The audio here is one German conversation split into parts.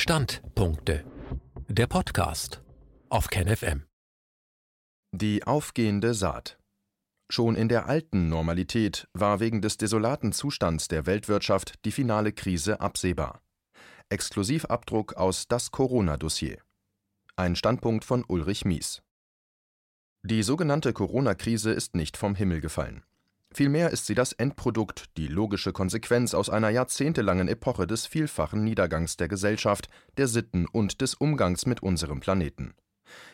Standpunkte. Der Podcast auf KenFM. Die aufgehende Saat. Schon in der alten Normalität war wegen des desolaten Zustands der Weltwirtschaft die finale Krise absehbar. Exklusivabdruck aus Das Corona-Dossier. Ein Standpunkt von Ulrich Mies. Die sogenannte Corona-Krise ist nicht vom Himmel gefallen. Vielmehr ist sie das Endprodukt, die logische Konsequenz aus einer jahrzehntelangen Epoche des vielfachen Niedergangs der Gesellschaft, der Sitten und des Umgangs mit unserem Planeten.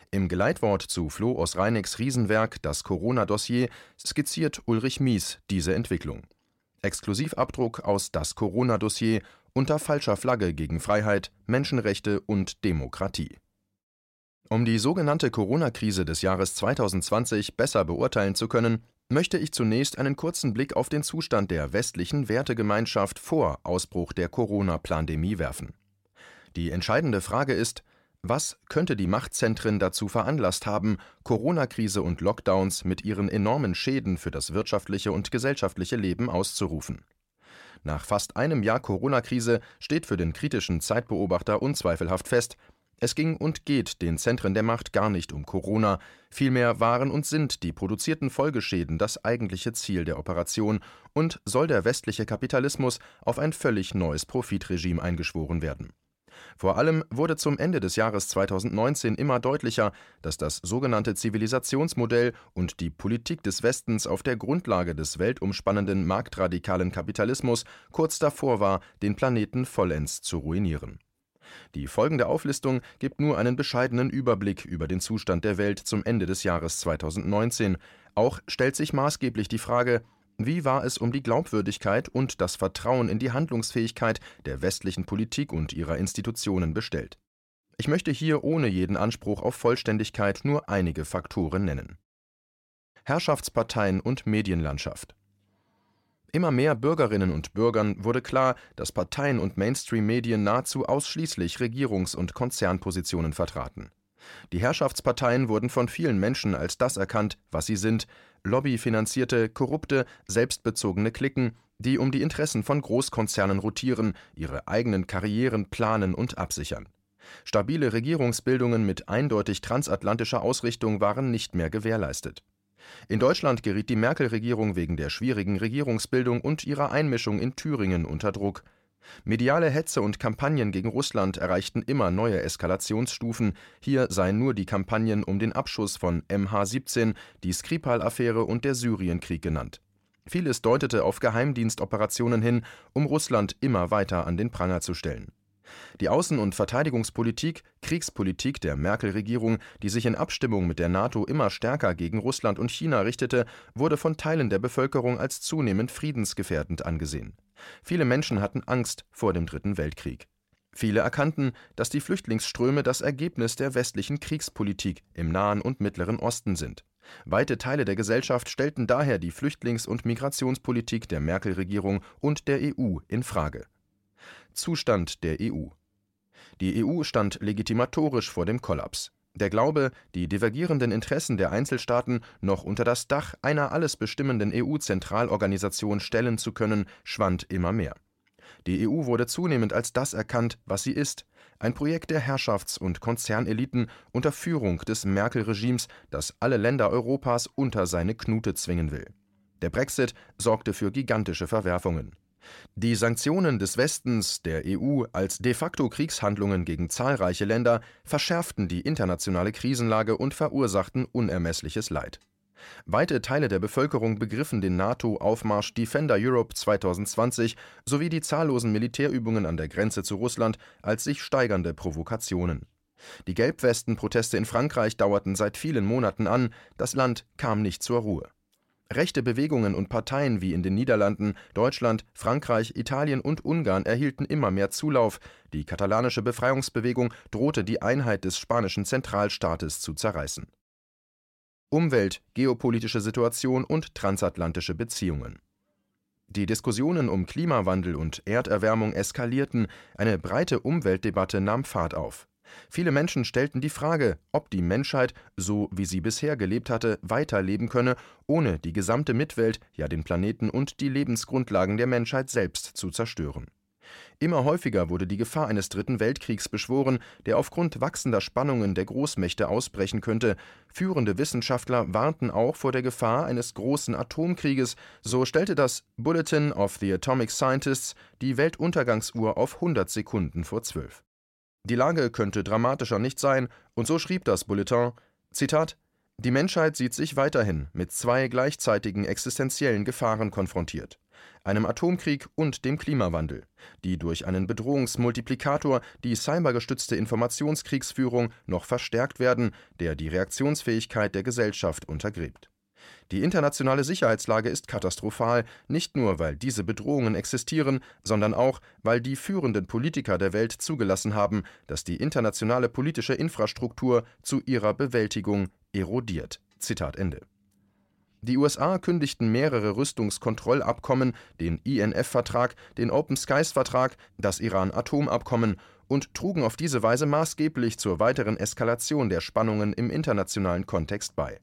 Im Geleitwort zu Flo aus Reinigs Riesenwerk Das Corona-Dossier skizziert Ulrich Mies diese Entwicklung. Exklusivabdruck aus Das Corona-Dossier unter falscher Flagge gegen Freiheit, Menschenrechte und Demokratie. Um die sogenannte Corona-Krise des Jahres 2020 besser beurteilen zu können, möchte ich zunächst einen kurzen Blick auf den Zustand der westlichen Wertegemeinschaft vor Ausbruch der Corona-Pandemie werfen. Die entscheidende Frage ist, was könnte die Machtzentren dazu veranlasst haben, Corona-Krise und Lockdowns mit ihren enormen Schäden für das wirtschaftliche und gesellschaftliche Leben auszurufen? Nach fast einem Jahr Corona-Krise steht für den kritischen Zeitbeobachter unzweifelhaft fest, es ging und geht den Zentren der Macht gar nicht um Corona, vielmehr waren und sind die produzierten Folgeschäden das eigentliche Ziel der Operation und soll der westliche Kapitalismus auf ein völlig neues Profitregime eingeschworen werden. Vor allem wurde zum Ende des Jahres 2019 immer deutlicher, dass das sogenannte Zivilisationsmodell und die Politik des Westens auf der Grundlage des weltumspannenden marktradikalen Kapitalismus kurz davor war, den Planeten vollends zu ruinieren. Die folgende Auflistung gibt nur einen bescheidenen Überblick über den Zustand der Welt zum Ende des Jahres 2019. Auch stellt sich maßgeblich die Frage, wie war es um die Glaubwürdigkeit und das Vertrauen in die Handlungsfähigkeit der westlichen Politik und ihrer Institutionen bestellt? Ich möchte hier ohne jeden Anspruch auf Vollständigkeit nur einige Faktoren nennen. Herrschaftsparteien und Medienlandschaft Immer mehr Bürgerinnen und Bürgern wurde klar, dass Parteien und Mainstream-Medien nahezu ausschließlich Regierungs- und Konzernpositionen vertraten. Die Herrschaftsparteien wurden von vielen Menschen als das erkannt, was sie sind: lobbyfinanzierte, korrupte, selbstbezogene Klicken, die um die Interessen von Großkonzernen rotieren, ihre eigenen Karrieren planen und absichern. Stabile Regierungsbildungen mit eindeutig transatlantischer Ausrichtung waren nicht mehr gewährleistet in Deutschland geriet die Merkel-Regierung wegen der schwierigen Regierungsbildung und ihrer Einmischung in Thüringen unter Druck. Mediale Hetze und Kampagnen gegen Russland erreichten immer neue Eskalationsstufen, hier seien nur die Kampagnen um den Abschuss von MH17, die Skripal-Affäre und der Syrienkrieg genannt. Vieles deutete auf Geheimdienstoperationen hin, um Russland immer weiter an den Pranger zu stellen die Außen- und Verteidigungspolitik, Kriegspolitik der Merkel-Regierung, die sich in Abstimmung mit der NATO immer stärker gegen Russland und China richtete, wurde von Teilen der Bevölkerung als zunehmend friedensgefährdend angesehen. Viele Menschen hatten Angst vor dem Dritten Weltkrieg. Viele erkannten, dass die Flüchtlingsströme das Ergebnis der westlichen Kriegspolitik im Nahen und Mittleren Osten sind. Weite Teile der Gesellschaft stellten daher die Flüchtlings- und Migrationspolitik der Merkel-Regierung und der EU in Frage. Zustand der EU. Die EU stand legitimatorisch vor dem Kollaps. Der Glaube, die divergierenden Interessen der Einzelstaaten noch unter das Dach einer alles bestimmenden EU-Zentralorganisation stellen zu können, schwand immer mehr. Die EU wurde zunehmend als das erkannt, was sie ist, ein Projekt der Herrschafts- und Konzerneliten unter Führung des Merkel-Regimes, das alle Länder Europas unter seine Knute zwingen will. Der Brexit sorgte für gigantische Verwerfungen. Die Sanktionen des Westens, der EU, als de facto Kriegshandlungen gegen zahlreiche Länder verschärften die internationale Krisenlage und verursachten unermessliches Leid. Weite Teile der Bevölkerung begriffen den NATO-Aufmarsch Defender Europe 2020 sowie die zahllosen Militärübungen an der Grenze zu Russland als sich steigernde Provokationen. Die Gelbwesten-Proteste in Frankreich dauerten seit vielen Monaten an, das Land kam nicht zur Ruhe. Rechte Bewegungen und Parteien wie in den Niederlanden, Deutschland, Frankreich, Italien und Ungarn erhielten immer mehr Zulauf, die katalanische Befreiungsbewegung drohte die Einheit des spanischen Zentralstaates zu zerreißen. Umwelt, geopolitische Situation und transatlantische Beziehungen. Die Diskussionen um Klimawandel und Erderwärmung eskalierten, eine breite Umweltdebatte nahm Fahrt auf Viele Menschen stellten die Frage, ob die Menschheit, so wie sie bisher gelebt hatte, weiterleben könne, ohne die gesamte Mitwelt, ja den Planeten und die Lebensgrundlagen der Menschheit selbst zu zerstören. Immer häufiger wurde die Gefahr eines Dritten Weltkriegs beschworen, der aufgrund wachsender Spannungen der Großmächte ausbrechen könnte. Führende Wissenschaftler warnten auch vor der Gefahr eines großen Atomkrieges. So stellte das Bulletin of the Atomic Scientists die Weltuntergangsuhr auf 100 Sekunden vor zwölf. Die Lage könnte dramatischer nicht sein, und so schrieb das Bulletin: Zitat die Menschheit sieht sich weiterhin mit zwei gleichzeitigen existenziellen Gefahren konfrontiert einem Atomkrieg und dem Klimawandel, die durch einen Bedrohungsmultiplikator, die cybergestützte Informationskriegsführung, noch verstärkt werden, der die Reaktionsfähigkeit der Gesellschaft untergräbt. Die internationale Sicherheitslage ist katastrophal, nicht nur weil diese Bedrohungen existieren, sondern auch, weil die führenden Politiker der Welt zugelassen haben, dass die internationale politische Infrastruktur zu ihrer Bewältigung erodiert. Zitat Ende. Die USA kündigten mehrere Rüstungskontrollabkommen, den INF-Vertrag, den Open Skies-Vertrag, das Iran-Atomabkommen und trugen auf diese Weise maßgeblich zur weiteren Eskalation der Spannungen im internationalen Kontext bei.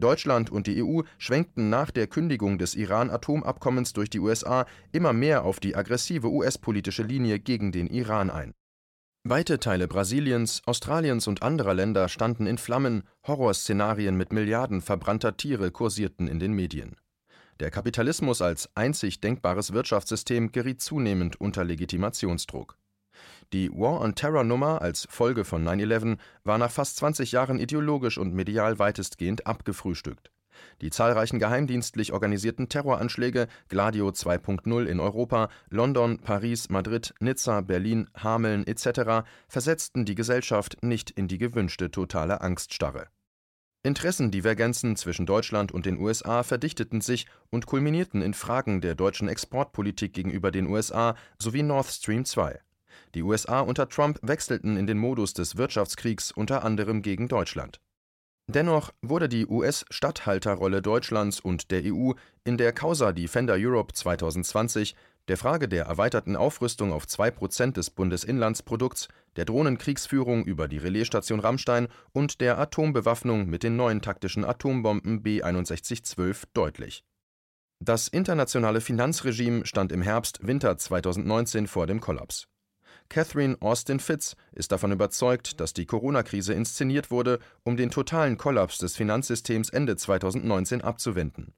Deutschland und die EU schwenkten nach der Kündigung des Iran-Atomabkommens durch die USA immer mehr auf die aggressive US-politische Linie gegen den Iran ein Weite Teile Brasiliens, Australiens und anderer Länder standen in Flammen, Horrorszenarien mit Milliarden verbrannter Tiere kursierten in den Medien. Der Kapitalismus als einzig denkbares Wirtschaftssystem geriet zunehmend unter Legitimationsdruck. Die War on Terror Nummer als Folge von 9/11 war nach fast 20 Jahren ideologisch und medial weitestgehend abgefrühstückt die zahlreichen geheimdienstlich organisierten Terroranschläge Gladio 2.0 in Europa, London, Paris, Madrid, Nizza, Berlin, Hameln etc. versetzten die Gesellschaft nicht in die gewünschte totale Angststarre. Interessendivergenzen zwischen Deutschland und den USA verdichteten sich und kulminierten in Fragen der deutschen Exportpolitik gegenüber den USA sowie Nord Stream 2. Die USA unter Trump wechselten in den Modus des Wirtschaftskriegs unter anderem gegen Deutschland Dennoch wurde die US-Statthalterrolle Deutschlands und der EU in der Causa Defender Europe 2020, der Frage der erweiterten Aufrüstung auf 2 Prozent des Bundesinlandsprodukts, der Drohnenkriegsführung über die Relaisstation Rammstein und der Atombewaffnung mit den neuen taktischen Atombomben B6112 deutlich. Das internationale Finanzregime stand im Herbst/Winter 2019 vor dem Kollaps Catherine Austin Fitz ist davon überzeugt, dass die Corona-Krise inszeniert wurde, um den totalen Kollaps des Finanzsystems Ende 2019 abzuwenden.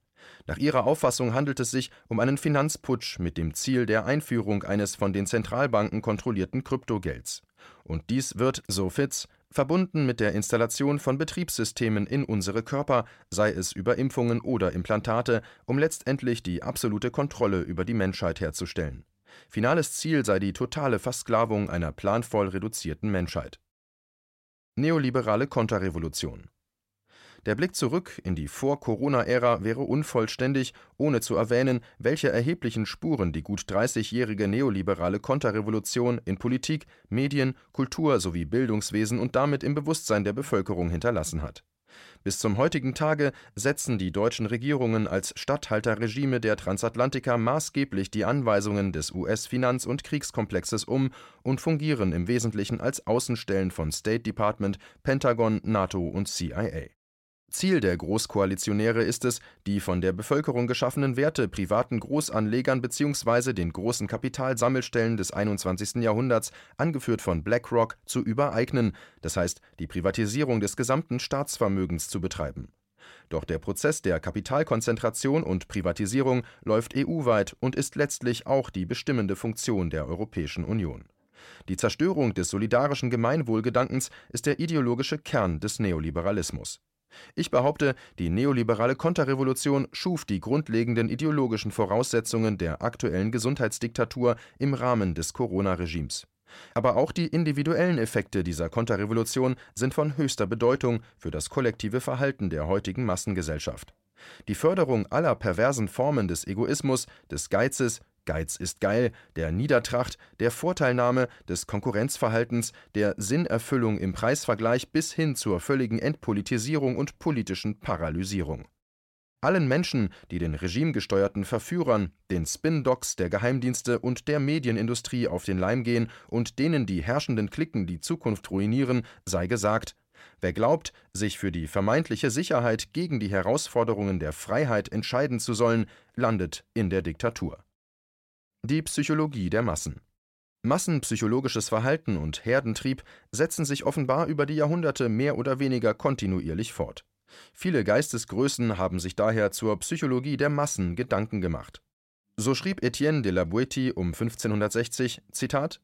Nach ihrer Auffassung handelt es sich um einen Finanzputsch mit dem Ziel der Einführung eines von den Zentralbanken kontrollierten Kryptogelds. Und dies wird, so Fitz, verbunden mit der Installation von Betriebssystemen in unsere Körper, sei es über Impfungen oder Implantate, um letztendlich die absolute Kontrolle über die Menschheit herzustellen Finales Ziel sei die totale Versklavung einer planvoll reduzierten Menschheit. Neoliberale Konterrevolution Der Blick zurück in die Vor-Corona-Ära wäre unvollständig, ohne zu erwähnen, welche erheblichen Spuren die gut 30-jährige neoliberale Konterrevolution in Politik, Medien, Kultur sowie Bildungswesen und damit im Bewusstsein der Bevölkerung hinterlassen hat bis zum heutigen Tage setzen die deutschen Regierungen als Statthalterregime der Transatlantiker maßgeblich die Anweisungen des US-Finanz- und Kriegskomplexes um und fungieren im Wesentlichen als Außenstellen von State Department, Pentagon, NATO und CIA Ziel der Großkoalitionäre ist es, die von der Bevölkerung geschaffenen Werte privaten Großanlegern bzw. den großen Kapitalsammelstellen des 21. Jahrhunderts, angeführt von BlackRock, zu übereignen, das heißt die Privatisierung des gesamten Staatsvermögens zu betreiben. Doch der Prozess der Kapitalkonzentration und Privatisierung läuft EU-weit und ist letztlich auch die bestimmende Funktion der Europäischen Union. Die Zerstörung des solidarischen Gemeinwohlgedankens ist der ideologische Kern des Neoliberalismus ich behaupte, die neoliberale Konterrevolution schuf die grundlegenden ideologischen Voraussetzungen der aktuellen Gesundheitsdiktatur im Rahmen des Corona-Regimes. Aber auch die individuellen Effekte dieser Konterrevolution sind von höchster Bedeutung für das kollektive Verhalten der heutigen Massengesellschaft. Die Förderung aller perversen Formen des Egoismus, des Geizes, Geiz ist geil, der Niedertracht, der Vorteilnahme, des Konkurrenzverhaltens, der Sinnerfüllung im Preisvergleich bis hin zur völligen Entpolitisierung und politischen Paralysierung. Allen Menschen, die den regimegesteuerten Verführern, den Spin-Docks der Geheimdienste und der Medienindustrie auf den Leim gehen und denen die herrschenden Klicken die Zukunft ruinieren, sei gesagt, wer glaubt, sich für die vermeintliche Sicherheit gegen die Herausforderungen der Freiheit entscheiden zu sollen, landet in der Diktatur die Psychologie der Massen Massenpsychologisches Verhalten und Herdentrieb setzen sich offenbar über die Jahrhunderte mehr oder weniger kontinuierlich fort. Viele Geistesgrößen haben sich daher zur Psychologie der Massen Gedanken gemacht. So schrieb Etienne de la Boétie um 1560: Zitat,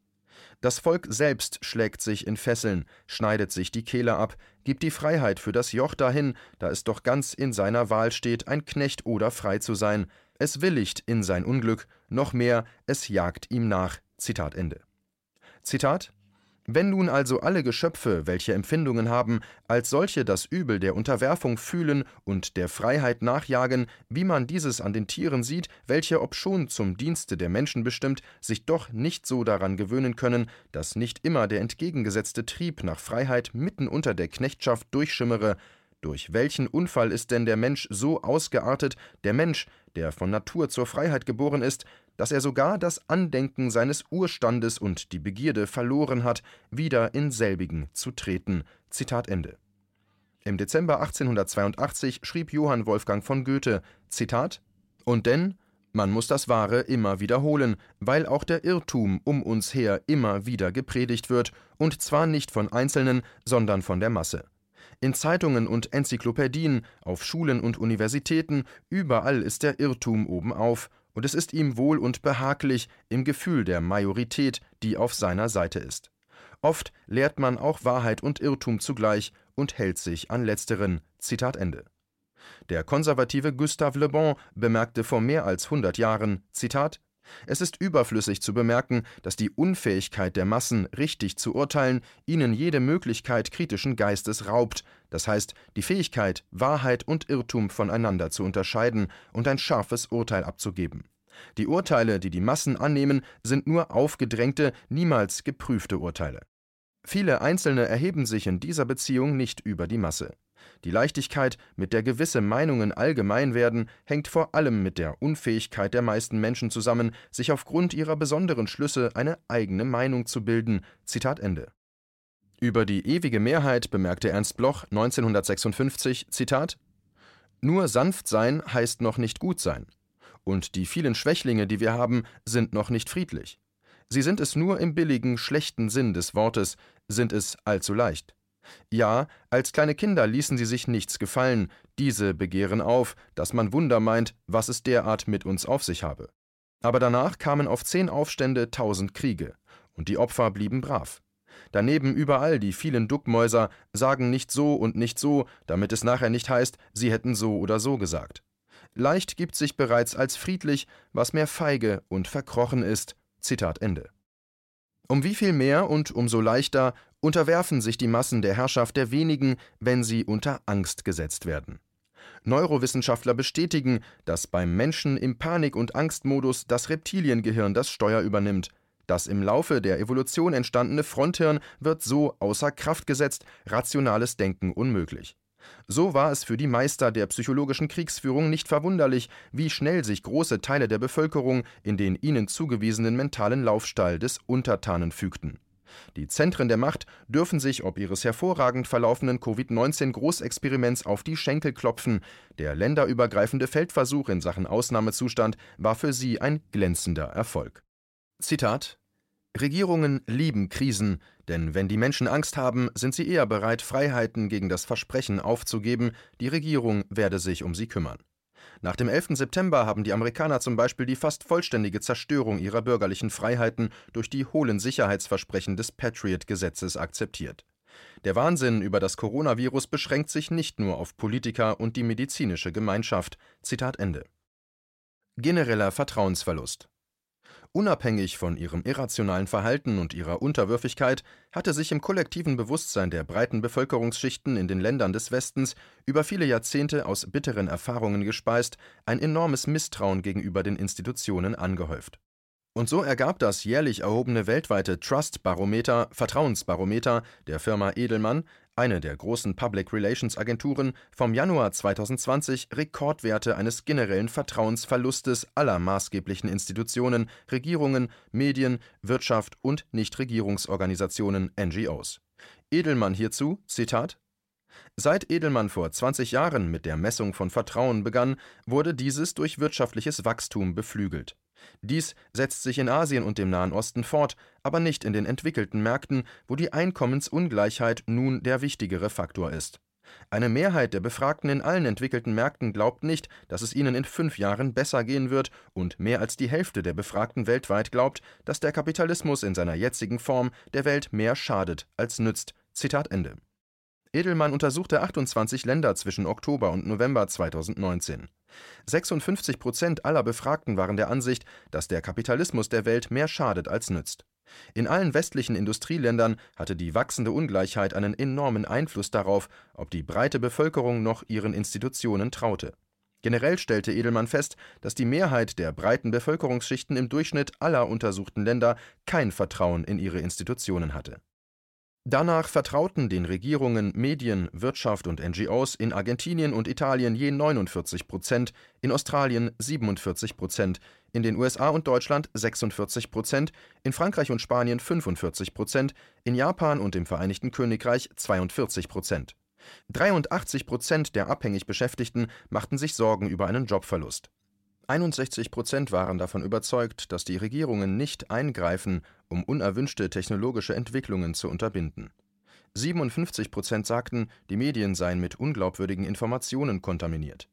Das Volk selbst schlägt sich in Fesseln, schneidet sich die Kehle ab, gibt die Freiheit für das Joch dahin, da es doch ganz in seiner Wahl steht, ein Knecht oder frei zu sein. Es willigt in sein Unglück, noch mehr, es jagt ihm nach Zitat Ende. Zitat wenn nun also alle Geschöpfe, welche Empfindungen haben, als solche das Übel der Unterwerfung fühlen und der Freiheit nachjagen, wie man dieses an den Tieren sieht, welche obschon zum Dienste der Menschen bestimmt, sich doch nicht so daran gewöhnen können, dass nicht immer der entgegengesetzte Trieb nach Freiheit mitten unter der Knechtschaft durchschimmere, durch welchen Unfall ist denn der Mensch so ausgeartet, der Mensch, der von Natur zur Freiheit geboren ist, dass er sogar das Andenken seines Urstandes und die Begierde verloren hat, wieder in selbigen zu treten. Zitat Ende. Im Dezember 1882 schrieb Johann Wolfgang von Goethe: Zitat: Und denn, man muss das Wahre immer wiederholen, weil auch der Irrtum um uns her immer wieder gepredigt wird, und zwar nicht von Einzelnen, sondern von der Masse. In Zeitungen und Enzyklopädien, auf Schulen und Universitäten, überall ist der Irrtum obenauf, und es ist ihm wohl und behaglich im Gefühl der Majorität, die auf seiner Seite ist. Oft lehrt man auch Wahrheit und Irrtum zugleich und hält sich an letzteren. Zitat Ende. Der konservative Gustave Le Bon bemerkte vor mehr als 100 Jahren: Zitat es ist überflüssig zu bemerken, dass die Unfähigkeit der Massen, richtig zu urteilen, ihnen jede Möglichkeit kritischen Geistes raubt, das heißt die Fähigkeit, Wahrheit und Irrtum voneinander zu unterscheiden und ein scharfes Urteil abzugeben. Die Urteile, die die Massen annehmen, sind nur aufgedrängte, niemals geprüfte Urteile. Viele Einzelne erheben sich in dieser Beziehung nicht über die Masse. Die Leichtigkeit, mit der gewisse Meinungen allgemein werden, hängt vor allem mit der Unfähigkeit der meisten Menschen zusammen, sich aufgrund ihrer besonderen Schlüsse eine eigene Meinung zu bilden. Zitat Ende. Über die ewige Mehrheit bemerkte Ernst Bloch 1956: Zitat: Nur sanft sein heißt noch nicht gut sein. Und die vielen Schwächlinge, die wir haben, sind noch nicht friedlich. Sie sind es nur im billigen, schlechten Sinn des Wortes, sind es allzu leicht. Ja, als kleine Kinder ließen sie sich nichts gefallen, diese begehren auf, dass man Wunder meint, was es derart mit uns auf sich habe. Aber danach kamen auf zehn Aufstände tausend Kriege, und die Opfer blieben brav. Daneben überall die vielen Duckmäuser sagen nicht so und nicht so, damit es nachher nicht heißt, sie hätten so oder so gesagt. Leicht gibt sich bereits als friedlich, was mehr feige und verkrochen ist. Zitat Ende. Um wie viel mehr und umso leichter unterwerfen sich die Massen der Herrschaft der wenigen, wenn sie unter Angst gesetzt werden. Neurowissenschaftler bestätigen, dass beim Menschen im Panik- und Angstmodus das Reptiliengehirn das Steuer übernimmt. Das im Laufe der Evolution entstandene Fronthirn wird so außer Kraft gesetzt, rationales Denken unmöglich. So war es für die Meister der psychologischen Kriegsführung nicht verwunderlich, wie schnell sich große Teile der Bevölkerung in den ihnen zugewiesenen mentalen Laufstall des Untertanen fügten. Die Zentren der Macht dürfen sich ob ihres hervorragend verlaufenden Covid-19-Großexperiments auf die Schenkel klopfen. Der länderübergreifende Feldversuch in Sachen Ausnahmezustand war für sie ein glänzender Erfolg. Zitat Regierungen lieben Krisen, denn wenn die Menschen Angst haben, sind sie eher bereit, Freiheiten gegen das Versprechen aufzugeben, die Regierung werde sich um sie kümmern. Nach dem 11. September haben die Amerikaner zum Beispiel die fast vollständige Zerstörung ihrer bürgerlichen Freiheiten durch die hohlen Sicherheitsversprechen des Patriot-Gesetzes akzeptiert. Der Wahnsinn über das Coronavirus beschränkt sich nicht nur auf Politiker und die medizinische Gemeinschaft. Zitat Ende. Genereller Vertrauensverlust. Unabhängig von ihrem irrationalen Verhalten und ihrer Unterwürfigkeit hatte sich im kollektiven Bewusstsein der breiten Bevölkerungsschichten in den Ländern des Westens über viele Jahrzehnte aus bitteren Erfahrungen gespeist ein enormes Misstrauen gegenüber den Institutionen angehäuft. Und so ergab das jährlich erhobene weltweite Trust-Barometer, Vertrauensbarometer der Firma Edelmann eine der großen Public Relations Agenturen, vom Januar 2020 Rekordwerte eines generellen Vertrauensverlustes aller maßgeblichen Institutionen, Regierungen, Medien, Wirtschaft und Nichtregierungsorganisationen (NGOs). Edelmann hierzu: Zitat Seit Edelmann vor 20 Jahren mit der Messung von Vertrauen begann, wurde dieses durch wirtschaftliches Wachstum beflügelt Dies setzt sich in Asien und dem Nahen Osten fort, aber nicht in den entwickelten Märkten, wo die Einkommensungleichheit nun der wichtigere Faktor ist. Eine Mehrheit der Befragten in allen entwickelten Märkten glaubt nicht, dass es ihnen in fünf Jahren besser gehen wird, und mehr als die Hälfte der Befragten weltweit glaubt, dass der Kapitalismus in seiner jetzigen Form der Welt mehr schadet als nützt. Zitat Ende. Edelmann untersuchte 28 Länder zwischen Oktober und November 2019. 56 Prozent aller Befragten waren der Ansicht, dass der Kapitalismus der Welt mehr schadet als nützt. In allen westlichen Industrieländern hatte die wachsende Ungleichheit einen enormen Einfluss darauf, ob die breite Bevölkerung noch ihren Institutionen traute. Generell stellte Edelmann fest, dass die Mehrheit der breiten Bevölkerungsschichten im Durchschnitt aller untersuchten Länder kein Vertrauen in ihre Institutionen hatte Danach vertrauten den Regierungen, Medien, Wirtschaft und NGOs in Argentinien und Italien je 49 Prozent, in Australien 47 Prozent, in den USA und Deutschland 46 Prozent, in Frankreich und Spanien 45 Prozent, in Japan und dem Vereinigten Königreich 42 Prozent. 83 Prozent der abhängig Beschäftigten machten sich Sorgen über einen Jobverlust 61 Prozent waren davon überzeugt, dass die Regierungen nicht eingreifen, um unerwünschte technologische Entwicklungen zu unterbinden. 57 Prozent sagten, die Medien seien mit unglaubwürdigen Informationen kontaminiert.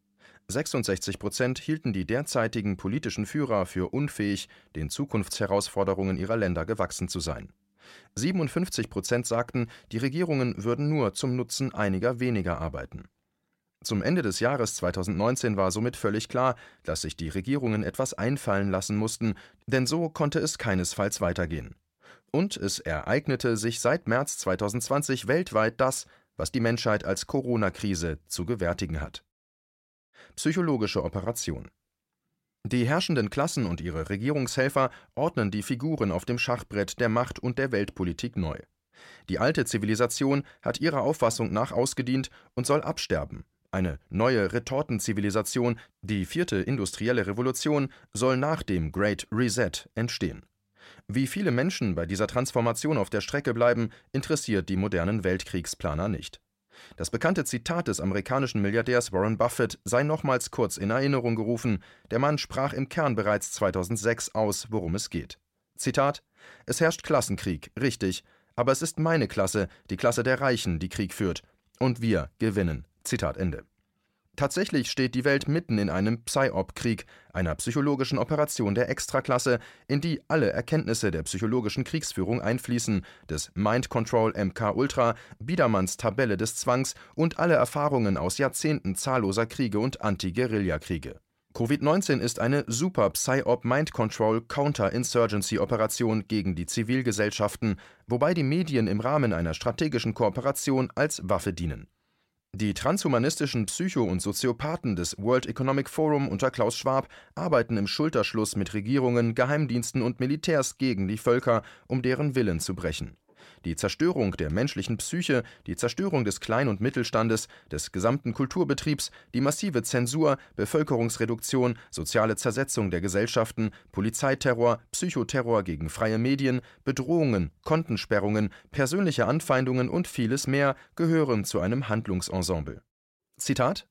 66 Prozent hielten die derzeitigen politischen Führer für unfähig, den Zukunftsherausforderungen ihrer Länder gewachsen zu sein. 57 Prozent sagten, die Regierungen würden nur zum Nutzen einiger weniger arbeiten. Zum Ende des Jahres 2019 war somit völlig klar, dass sich die Regierungen etwas einfallen lassen mussten, denn so konnte es keinesfalls weitergehen. Und es ereignete sich seit März 2020 weltweit das, was die Menschheit als Corona-Krise zu gewärtigen hat. Psychologische Operation Die herrschenden Klassen und ihre Regierungshelfer ordnen die Figuren auf dem Schachbrett der Macht und der Weltpolitik neu. Die alte Zivilisation hat ihrer Auffassung nach ausgedient und soll absterben, eine neue Retortenzivilisation, die vierte industrielle Revolution, soll nach dem Great Reset entstehen. Wie viele Menschen bei dieser Transformation auf der Strecke bleiben, interessiert die modernen Weltkriegsplaner nicht. Das bekannte Zitat des amerikanischen Milliardärs Warren Buffett sei nochmals kurz in Erinnerung gerufen, der Mann sprach im Kern bereits 2006 aus, worum es geht. Zitat: Es herrscht Klassenkrieg, richtig, aber es ist meine Klasse, die Klasse der Reichen, die Krieg führt, und wir gewinnen. Zitat Ende. Tatsächlich steht die Welt mitten in einem Psy-Op-Krieg, einer psychologischen Operation der Extraklasse, in die alle Erkenntnisse der psychologischen Kriegsführung einfließen, des Mind Control MK Ultra, Biedermanns Tabelle des Zwangs und alle Erfahrungen aus Jahrzehnten zahlloser Kriege und Anti-Guerilla-Kriege. Covid-19 ist eine Super Psy-Op Mind Control Counter-Insurgency Operation gegen die Zivilgesellschaften, wobei die Medien im Rahmen einer strategischen Kooperation als Waffe dienen. Die transhumanistischen Psycho und Soziopathen des World Economic Forum unter Klaus Schwab arbeiten im Schulterschluss mit Regierungen, Geheimdiensten und Militärs gegen die Völker, um deren Willen zu brechen die Zerstörung der menschlichen Psyche, die Zerstörung des Klein und Mittelstandes, des gesamten Kulturbetriebs, die massive Zensur, Bevölkerungsreduktion, soziale Zersetzung der Gesellschaften, Polizeiterror, Psychoterror gegen freie Medien, Bedrohungen, Kontensperrungen, persönliche Anfeindungen und vieles mehr gehören zu einem Handlungsensemble. Zitat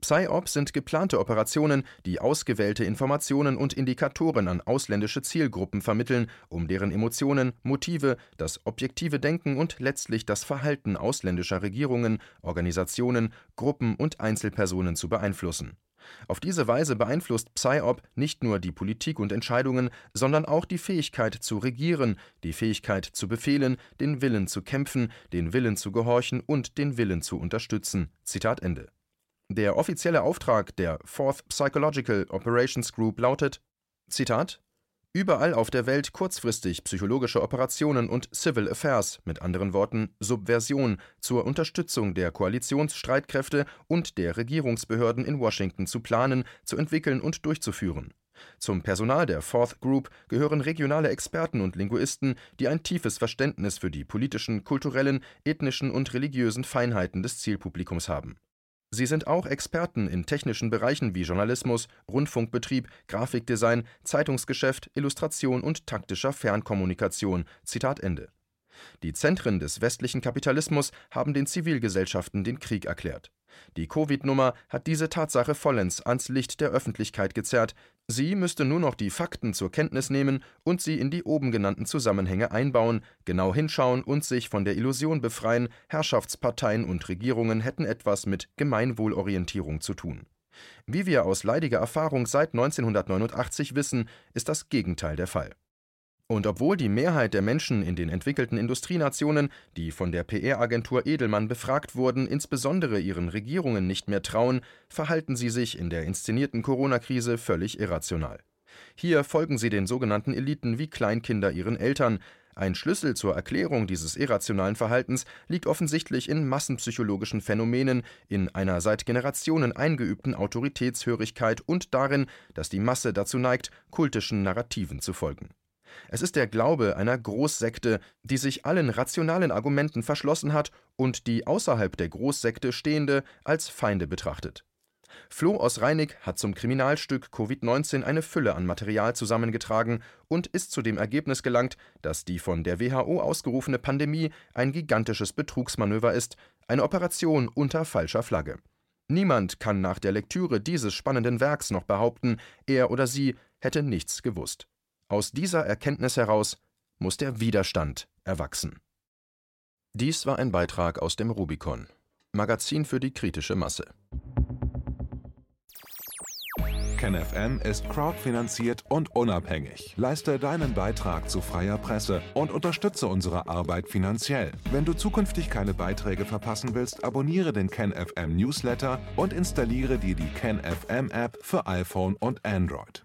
PsyOps sind geplante Operationen, die ausgewählte Informationen und Indikatoren an ausländische Zielgruppen vermitteln, um deren Emotionen, Motive, das objektive Denken und letztlich das Verhalten ausländischer Regierungen, Organisationen, Gruppen und Einzelpersonen zu beeinflussen. Auf diese Weise beeinflusst PsyOp nicht nur die Politik und Entscheidungen, sondern auch die Fähigkeit zu regieren, die Fähigkeit zu befehlen, den Willen zu kämpfen, den Willen zu gehorchen und den Willen zu unterstützen. Zitat Ende. Der offizielle Auftrag der Fourth Psychological Operations Group lautet: Zitat Überall auf der Welt kurzfristig psychologische Operationen und Civil Affairs, mit anderen Worten Subversion, zur Unterstützung der Koalitionsstreitkräfte und der Regierungsbehörden in Washington zu planen, zu entwickeln und durchzuführen. Zum Personal der Fourth Group gehören regionale Experten und Linguisten, die ein tiefes Verständnis für die politischen, kulturellen, ethnischen und religiösen Feinheiten des Zielpublikums haben Sie sind auch Experten in technischen Bereichen wie Journalismus, Rundfunkbetrieb, Grafikdesign, Zeitungsgeschäft, Illustration und taktischer Fernkommunikation. Zitat Ende. Die Zentren des westlichen Kapitalismus haben den Zivilgesellschaften den Krieg erklärt. Die Covid-Nummer hat diese Tatsache vollends ans Licht der Öffentlichkeit gezerrt. Sie müsste nur noch die Fakten zur Kenntnis nehmen und sie in die oben genannten Zusammenhänge einbauen, genau hinschauen und sich von der Illusion befreien, Herrschaftsparteien und Regierungen hätten etwas mit Gemeinwohlorientierung zu tun. Wie wir aus leidiger Erfahrung seit 1989 wissen, ist das Gegenteil der Fall. Und obwohl die Mehrheit der Menschen in den entwickelten Industrienationen, die von der PR-Agentur Edelmann befragt wurden, insbesondere ihren Regierungen nicht mehr trauen, verhalten sie sich in der inszenierten Corona-Krise völlig irrational. Hier folgen sie den sogenannten Eliten wie Kleinkinder ihren Eltern. Ein Schlüssel zur Erklärung dieses irrationalen Verhaltens liegt offensichtlich in massenpsychologischen Phänomenen, in einer seit Generationen eingeübten Autoritätshörigkeit und darin, dass die Masse dazu neigt, kultischen Narrativen zu folgen. Es ist der Glaube einer Großsekte, die sich allen rationalen Argumenten verschlossen hat und die außerhalb der Großsekte Stehende als Feinde betrachtet. Floh aus Reinig hat zum Kriminalstück Covid-19 eine Fülle an Material zusammengetragen und ist zu dem Ergebnis gelangt, dass die von der WHO ausgerufene Pandemie ein gigantisches Betrugsmanöver ist, eine Operation unter falscher Flagge. Niemand kann nach der Lektüre dieses spannenden Werks noch behaupten, er oder sie hätte nichts gewusst. Aus dieser Erkenntnis heraus muss der Widerstand erwachsen. Dies war ein Beitrag aus dem Rubicon, Magazin für die kritische Masse. KenFM ist crowdfinanziert und unabhängig. Leiste deinen Beitrag zu freier Presse und unterstütze unsere Arbeit finanziell. Wenn du zukünftig keine Beiträge verpassen willst, abonniere den KenFM Newsletter und installiere dir die KenFM App für iPhone und Android.